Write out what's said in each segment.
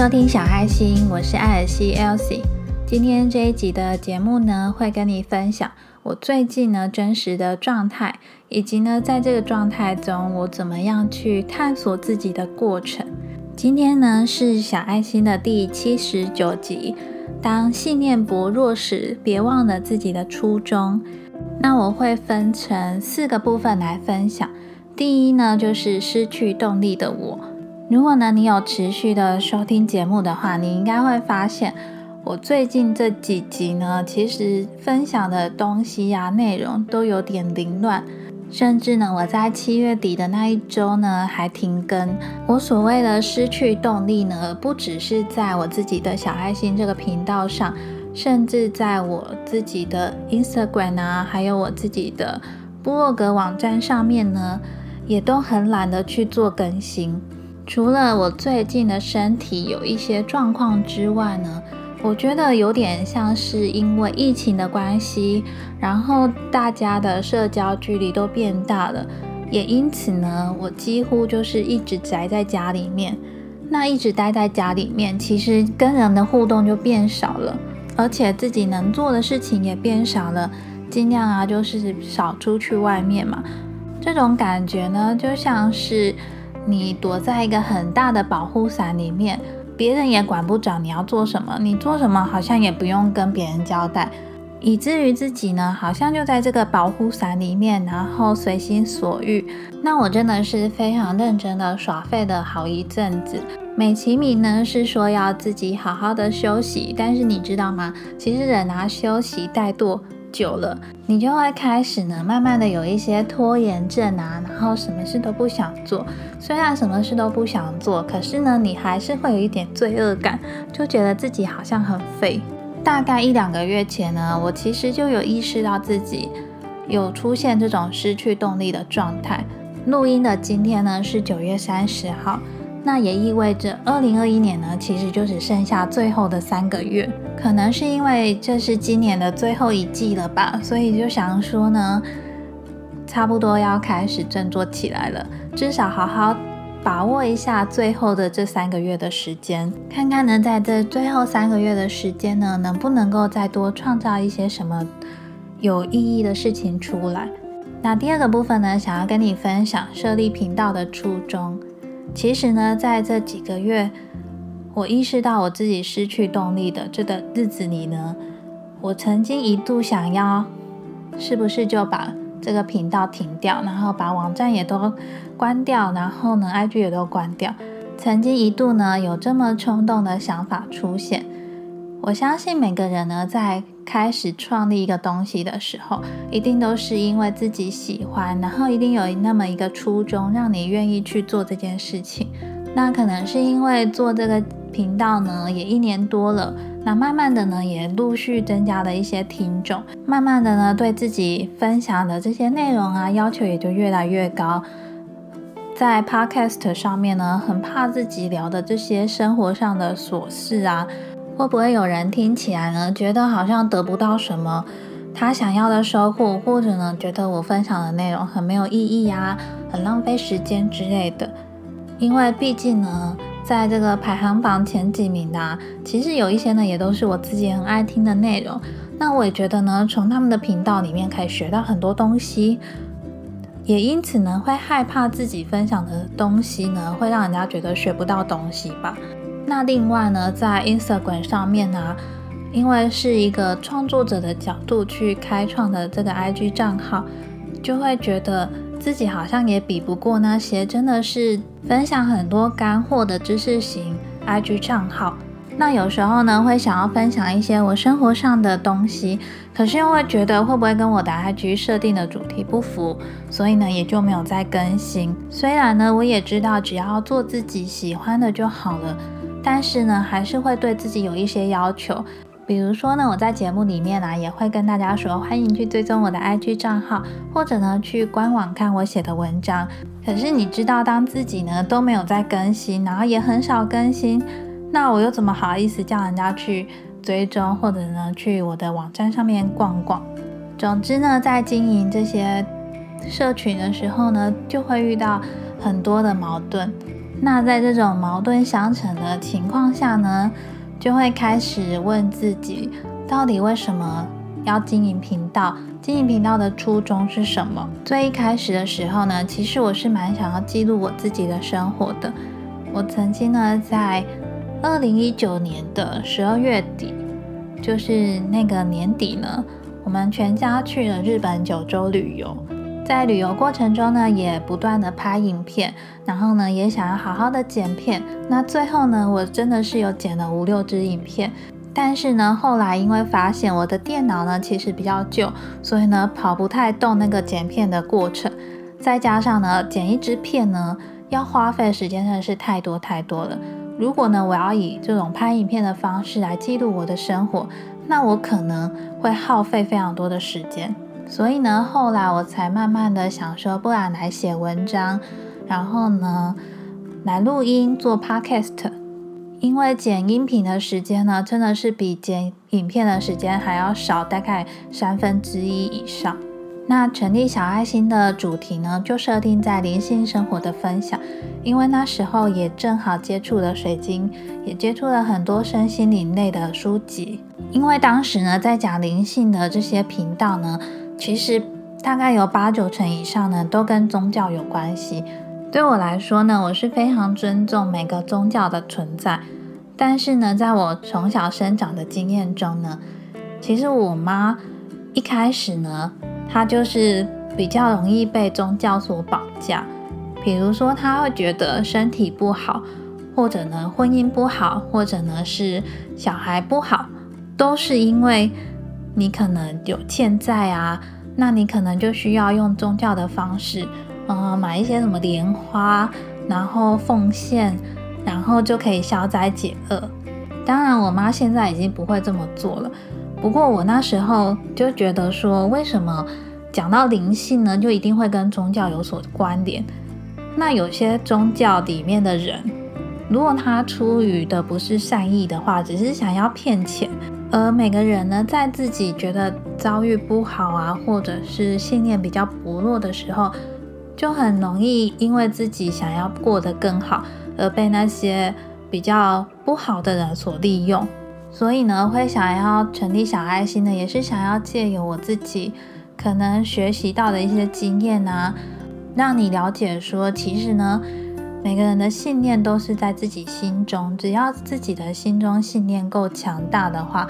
收听小爱心，我是艾尔西 Elsie。今天这一集的节目呢，会跟你分享我最近呢真实的状态，以及呢在这个状态中我怎么样去探索自己的过程。今天呢是小爱心的第七十九集。当信念薄弱时，别忘了自己的初衷。那我会分成四个部分来分享。第一呢，就是失去动力的我。如果呢你有持续的收听节目的话，你应该会发现，我最近这几集呢，其实分享的东西呀、内容都有点凌乱，甚至呢，我在七月底的那一周呢还停更。我所谓的失去动力呢，不只是在我自己的小爱心这个频道上，甚至在我自己的 Instagram 啊，还有我自己的部落格网站上面呢，也都很懒得去做更新。除了我最近的身体有一些状况之外呢，我觉得有点像是因为疫情的关系，然后大家的社交距离都变大了，也因此呢，我几乎就是一直宅在家里面。那一直待在家里面，其实跟人的互动就变少了，而且自己能做的事情也变少了，尽量啊就是少出去外面嘛。这种感觉呢，就像是。你躲在一个很大的保护伞里面，别人也管不着你要做什么，你做什么好像也不用跟别人交代，以至于自己呢，好像就在这个保护伞里面，然后随心所欲。那我真的是非常认真的耍废的好一阵子。美其名呢是说要自己好好的休息，但是你知道吗？其实人啊休息怠惰。久了，你就会开始呢，慢慢的有一些拖延症啊，然后什么事都不想做。虽然什么事都不想做，可是呢，你还是会有一点罪恶感，就觉得自己好像很废。大概一两个月前呢，我其实就有意识到自己有出现这种失去动力的状态。录音的今天呢是九月三十号。那也意味着，二零二一年呢，其实就只剩下最后的三个月。可能是因为这是今年的最后一季了吧，所以就想说呢，差不多要开始振作起来了。至少好好把握一下最后的这三个月的时间，看看呢，在这最后三个月的时间呢，能不能够再多创造一些什么有意义的事情出来。那第二个部分呢，想要跟你分享设立频道的初衷。其实呢，在这几个月，我意识到我自己失去动力的这个日子里呢，我曾经一度想要，是不是就把这个频道停掉，然后把网站也都关掉，然后呢，IG 也都关掉。曾经一度呢，有这么冲动的想法出现。我相信每个人呢，在开始创立一个东西的时候，一定都是因为自己喜欢，然后一定有那么一个初衷，让你愿意去做这件事情。那可能是因为做这个频道呢，也一年多了，那慢慢的呢，也陆续增加了一些听众，慢慢的呢，对自己分享的这些内容啊，要求也就越来越高。在 Podcast 上面呢，很怕自己聊的这些生活上的琐事啊。会不会有人听起来呢，觉得好像得不到什么他想要的收获，或者呢，觉得我分享的内容很没有意义呀，很浪费时间之类的？因为毕竟呢，在这个排行榜前几名的，其实有一些呢，也都是我自己很爱听的内容。那我也觉得呢，从他们的频道里面可以学到很多东西，也因此呢，会害怕自己分享的东西呢，会让人家觉得学不到东西吧。那另外呢，在 Instagram 上面呢，因为是一个创作者的角度去开创的这个 IG 账号，就会觉得自己好像也比不过那些真的是分享很多干货的知识型 IG 账号。那有时候呢，会想要分享一些我生活上的东西，可是又会觉得会不会跟我的 IG 设定的主题不符，所以呢，也就没有再更新。虽然呢，我也知道只要做自己喜欢的就好了。但是呢，还是会对自己有一些要求，比如说呢，我在节目里面呢，也会跟大家说，欢迎去追踪我的 IG 账号，或者呢，去官网看我写的文章。可是你知道，当自己呢都没有在更新，然后也很少更新，那我又怎么好意思叫人家去追踪，或者呢，去我的网站上面逛逛？总之呢，在经营这些社群的时候呢，就会遇到很多的矛盾。那在这种矛盾相乘的情况下呢，就会开始问自己，到底为什么要经营频道？经营频道的初衷是什么？最一开始的时候呢，其实我是蛮想要记录我自己的生活的。我曾经呢，在二零一九年的十二月底，就是那个年底呢，我们全家去了日本九州旅游。在旅游过程中呢，也不断的拍影片，然后呢，也想要好好的剪片。那最后呢，我真的是有剪了五六支影片，但是呢，后来因为发现我的电脑呢其实比较旧，所以呢跑不太动那个剪片的过程，再加上呢剪一支片呢要花费时间真的是太多太多了。如果呢我要以这种拍影片的方式来记录我的生活，那我可能会耗费非常多的时间。所以呢，后来我才慢慢的想说，不然来写文章，然后呢，来录音做 podcast。因为剪音频的时间呢，真的是比剪影片的时间还要少，大概三分之一以上。那成立小爱心的主题呢，就设定在灵性生活的分享，因为那时候也正好接触了水晶，也接触了很多身心灵类的书籍。因为当时呢，在讲灵性的这些频道呢。其实大概有八九成以上呢，都跟宗教有关系。对我来说呢，我是非常尊重每个宗教的存在。但是呢，在我从小生长的经验中呢，其实我妈一开始呢，她就是比较容易被宗教所绑架。比如说，她会觉得身体不好，或者呢婚姻不好，或者呢是小孩不好，都是因为。你可能有欠债啊，那你可能就需要用宗教的方式，嗯，买一些什么莲花，然后奉献，然后就可以消灾解厄。当然，我妈现在已经不会这么做了。不过我那时候就觉得说，为什么讲到灵性呢，就一定会跟宗教有所关联？那有些宗教里面的人，如果他出于的不是善意的话，只是想要骗钱。而每个人呢，在自己觉得遭遇不好啊，或者是信念比较薄弱的时候，就很容易因为自己想要过得更好，而被那些比较不好的人所利用。所以呢，会想要成立小爱心呢，也是想要借由我自己可能学习到的一些经验啊，让你了解说，其实呢。每个人的信念都是在自己心中，只要自己的心中信念够强大的话，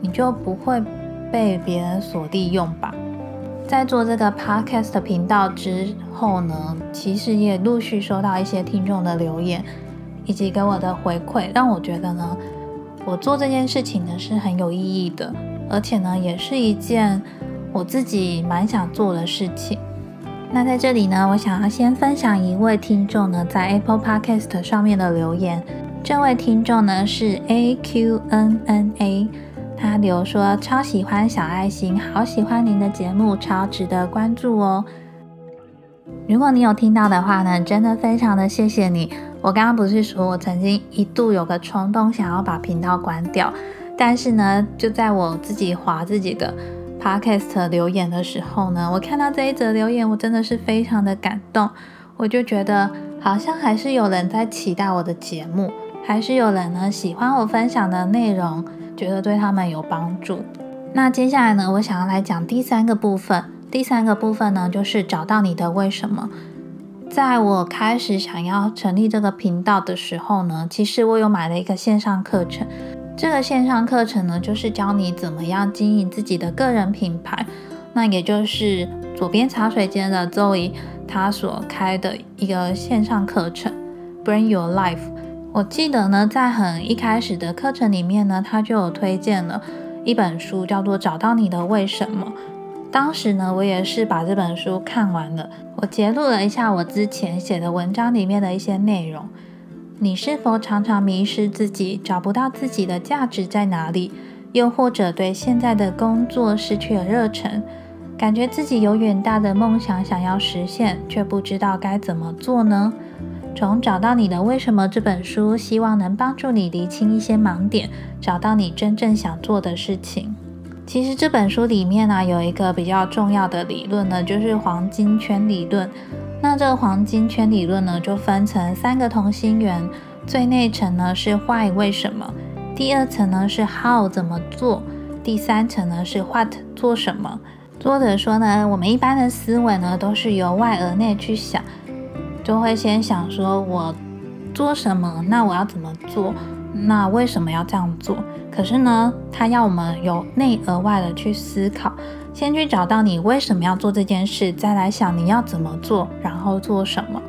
你就不会被别人所利用吧。在做这个 podcast 频道之后呢，其实也陆续收到一些听众的留言，以及给我的回馈，让我觉得呢，我做这件事情呢是很有意义的，而且呢，也是一件我自己蛮想做的事情。那在这里呢，我想要先分享一位听众呢在 Apple Podcast 上面的留言。这位听众呢是 A Q N N A，他留说超喜欢小爱心，好喜欢您的节目，超值得关注哦。如果你有听到的话呢，真的非常的谢谢你。我刚刚不是说我曾经一度有个冲动想要把频道关掉，但是呢，就在我自己划自己的。Podcast 留言的时候呢，我看到这一则留言，我真的是非常的感动。我就觉得好像还是有人在期待我的节目，还是有人呢喜欢我分享的内容，觉得对他们有帮助。那接下来呢，我想要来讲第三个部分。第三个部分呢，就是找到你的为什么。在我开始想要成立这个频道的时候呢，其实我有买了一个线上课程。这个线上课程呢，就是教你怎么样经营自己的个人品牌。那也就是左边茶水间的 Zoe 他所开的一个线上课程，Bring Your Life。我记得呢，在很一开始的课程里面呢，他就有推荐了一本书，叫做《找到你的为什么》。当时呢，我也是把这本书看完了。我截录了一下我之前写的文章里面的一些内容。你是否常常迷失自己，找不到自己的价值在哪里？又或者对现在的工作失去了热忱，感觉自己有远大的梦想想要实现，却不知道该怎么做呢？从《找到你的为什么》这本书，希望能帮助你厘清一些盲点，找到你真正想做的事情。其实这本书里面呢，有一个比较重要的理论呢，就是黄金圈理论。那这个黄金圈理论呢，就分成三个同心圆，最内层呢是 why 为什么，第二层呢是 how 怎么做，第三层呢是 what 做什么。作者说呢，我们一般的思维呢都是由外而内去想，就会先想说我做什么，那我要怎么做，那为什么要这样做？可是呢，他要我们由内而外的去思考。先去找到你为什么要做这件事，再来想你要怎么做，然后做什么。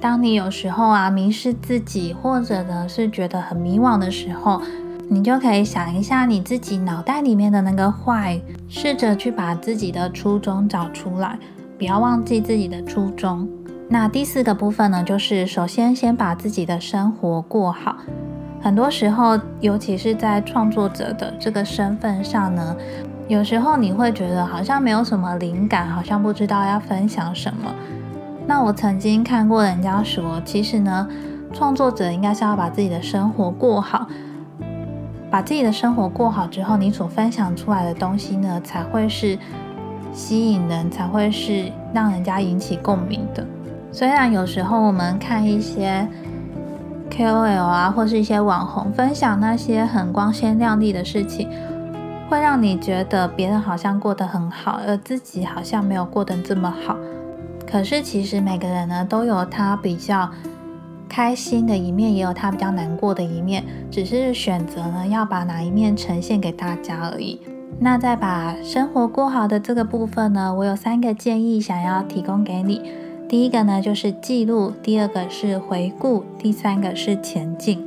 当你有时候啊迷失自己，或者呢是觉得很迷惘的时候，你就可以想一下你自己脑袋里面的那个坏，试着去把自己的初衷找出来，不要忘记自己的初衷。那第四个部分呢，就是首先先把自己的生活过好。很多时候，尤其是在创作者的这个身份上呢。有时候你会觉得好像没有什么灵感，好像不知道要分享什么。那我曾经看过人家说，其实呢，创作者应该是要把自己的生活过好，把自己的生活过好之后，你所分享出来的东西呢，才会是吸引人，才会是让人家引起共鸣的。虽然有时候我们看一些 KOL 啊，或是一些网红分享那些很光鲜亮丽的事情。会让你觉得别人好像过得很好，而自己好像没有过得这么好。可是其实每个人呢都有他比较开心的一面，也有他比较难过的一面，只是选择呢要把哪一面呈现给大家而已。那在把生活过好的这个部分呢，我有三个建议想要提供给你。第一个呢就是记录，第二个是回顾，第三个是前进。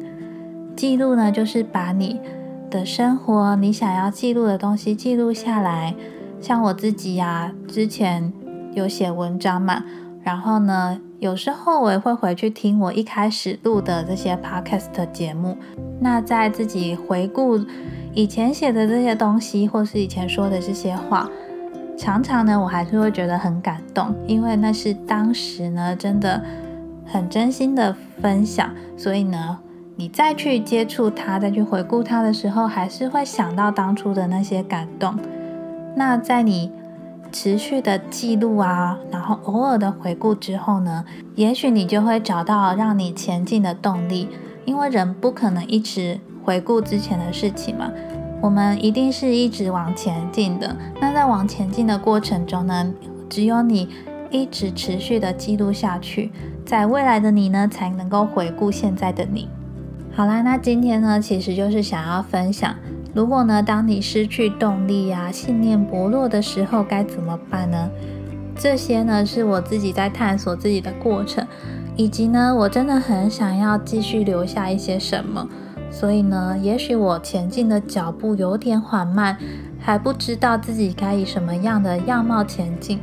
记录呢就是把你。的生活，你想要记录的东西记录下来。像我自己呀，之前有写文章嘛，然后呢，有时候我也会回去听我一开始录的这些 podcast 节目。那在自己回顾以前写的这些东西，或是以前说的这些话，常常呢，我还是会觉得很感动，因为那是当时呢，真的很真心的分享，所以呢。你再去接触它，再去回顾它的时候，还是会想到当初的那些感动。那在你持续的记录啊，然后偶尔的回顾之后呢，也许你就会找到让你前进的动力。因为人不可能一直回顾之前的事情嘛，我们一定是一直往前进的。那在往前进的过程中呢，只有你一直持续的记录下去，在未来的你呢，才能够回顾现在的你。好啦，那今天呢，其实就是想要分享，如果呢，当你失去动力呀、信念薄弱的时候，该怎么办呢？这些呢，是我自己在探索自己的过程，以及呢，我真的很想要继续留下一些什么。所以呢，也许我前进的脚步有点缓慢，还不知道自己该以什么样的样貌前进，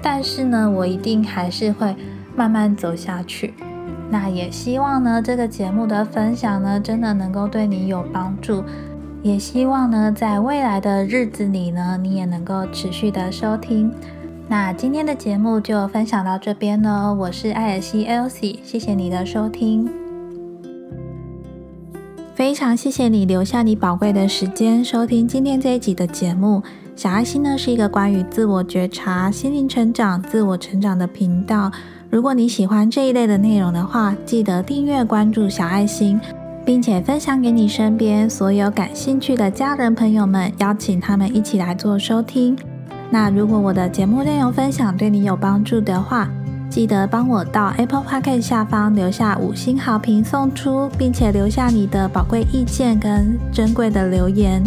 但是呢，我一定还是会慢慢走下去。那也希望呢，这个节目的分享呢，真的能够对你有帮助。也希望呢，在未来的日子里呢，你也能够持续的收听。那今天的节目就分享到这边呢，我是艾尔西 Elsie，谢谢你的收听。非常谢谢你留下你宝贵的时间收听今天这一集的节目。小爱心呢，是一个关于自我觉察、心灵成长、自我成长的频道。如果你喜欢这一类的内容的话，记得订阅关注小爱心，并且分享给你身边所有感兴趣的家人朋友们，邀请他们一起来做收听。那如果我的节目内容分享对你有帮助的话，记得帮我到 Apple Podcast 下方留下五星好评送出，并且留下你的宝贵意见跟珍贵的留言。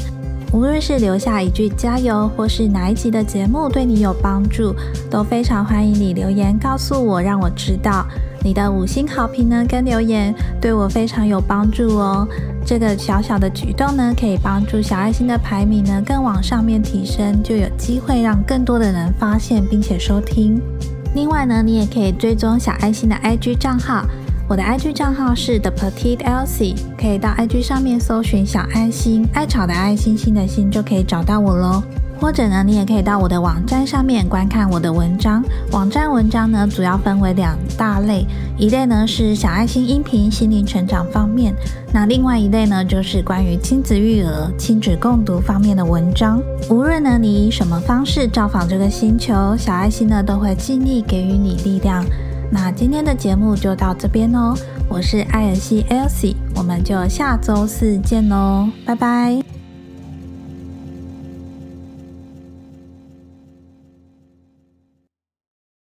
无论是留下一句加油，或是哪一集的节目对你有帮助，都非常欢迎你留言告诉我，让我知道你的五星好评呢跟留言对我非常有帮助哦。这个小小的举动呢，可以帮助小爱心的排名呢更往上面提升，就有机会让更多的人发现并且收听。另外呢，你也可以追踪小爱心的 IG 账号。我的 IG 账号是 The Petite Elsie，可以到 IG 上面搜寻小爱心，爱草的爱心心的心就可以找到我喽。或者呢，你也可以到我的网站上面观看我的文章。网站文章呢，主要分为两大类，一类呢是小爱心音频、心灵成长方面，那另外一类呢就是关于亲子育儿、亲子共读方面的文章。无论呢你以什么方式造访这个星球，小爱心呢都会尽力给予你力量。那今天的节目就到这边哦，我是艾尔西 Elsie，我们就下周四见喽，拜拜。